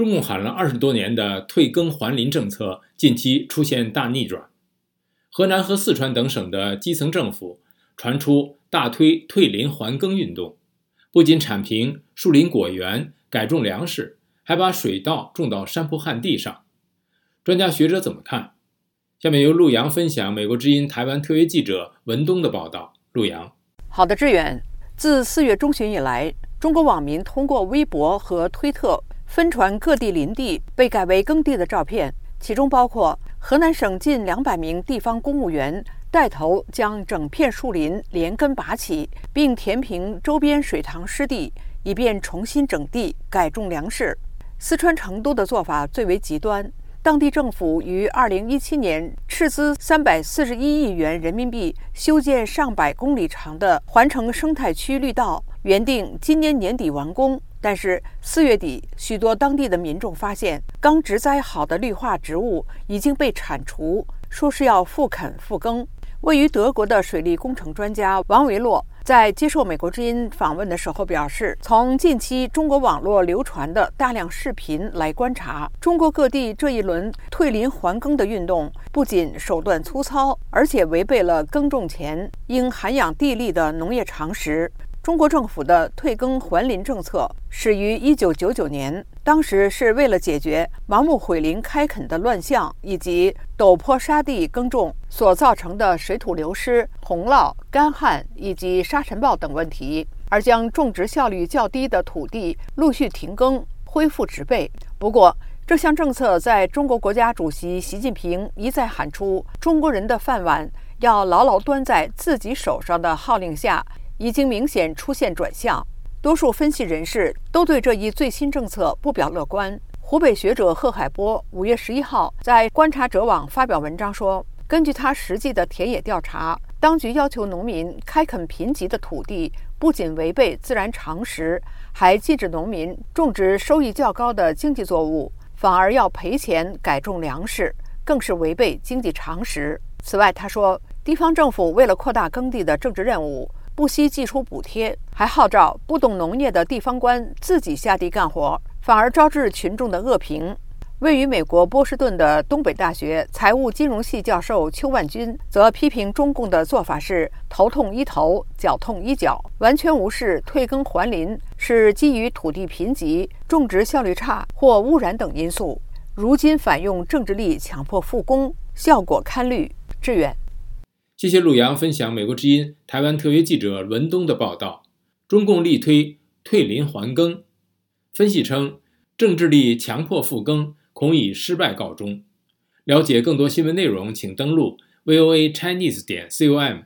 中共喊了二十多年的退耕还林政策近期出现大逆转，河南和四川等省的基层政府传出大推退林还耕运动，不仅铲平树林果园、改种粮食，还把水稻种到山坡旱地上。专家学者怎么看？下面由陆洋分享美国之音台湾特约记者文东的报道。陆洋，好的，志远。自四月中旬以来，中国网民通过微博和推特分传各地林地被改为耕地的照片，其中包括河南省近两百名地方公务员带头将整片树林连根拔起，并填平周边水塘湿地，以便重新整地改种粮食。四川成都的做法最为极端。当地政府于二零一七年斥资三百四十一亿元人民币修建上百公里长的环城生态区绿道，原定今年年底完工。但是四月底，许多当地的民众发现，刚植栽好的绿化植物已经被铲除，说是要复垦复耕。位于德国的水利工程专家王维洛。在接受美国之音访问的时候，表示，从近期中国网络流传的大量视频来观察，中国各地这一轮退林还耕的运动，不仅手段粗糙，而且违背了耕种前应涵养地力的农业常识。中国政府的退耕还林政策始于1999年，当时是为了解决盲目毁林开垦的乱象，以及陡坡沙地耕种所造成的水土流失、洪涝、干旱以及沙尘暴等问题，而将种植效率较低的土地陆续停耕，恢复植被。不过，这项政策在中国国家主席习近平一再喊出“中国人的饭碗要牢牢端在自己手上”的号令下。已经明显出现转向，多数分析人士都对这一最新政策不表乐观。湖北学者贺海波五月十一号在观察者网发表文章说，根据他实际的田野调查，当局要求农民开垦贫瘠的土地，不仅违背自然常识，还禁止农民种植收益较高的经济作物，反而要赔钱改种粮食，更是违背经济常识。此外，他说，地方政府为了扩大耕地的政治任务。不惜寄出补贴，还号召不懂农业的地方官自己下地干活，反而招致群众的恶评。位于美国波士顿的东北大学财务金融系教授邱万军则批评中共的做法是头痛医头，脚痛医脚，完全无视退耕还林是基于土地贫瘠、种植效率差或污染等因素。如今反用政治力强迫复工，效果堪虑。志远。谢谢陆洋分享美国之音台湾特约记者文东的报道。中共力推退林还耕，分析称政治力强迫复耕恐以失败告终。了解更多新闻内容，请登录 voa chinese 点 com。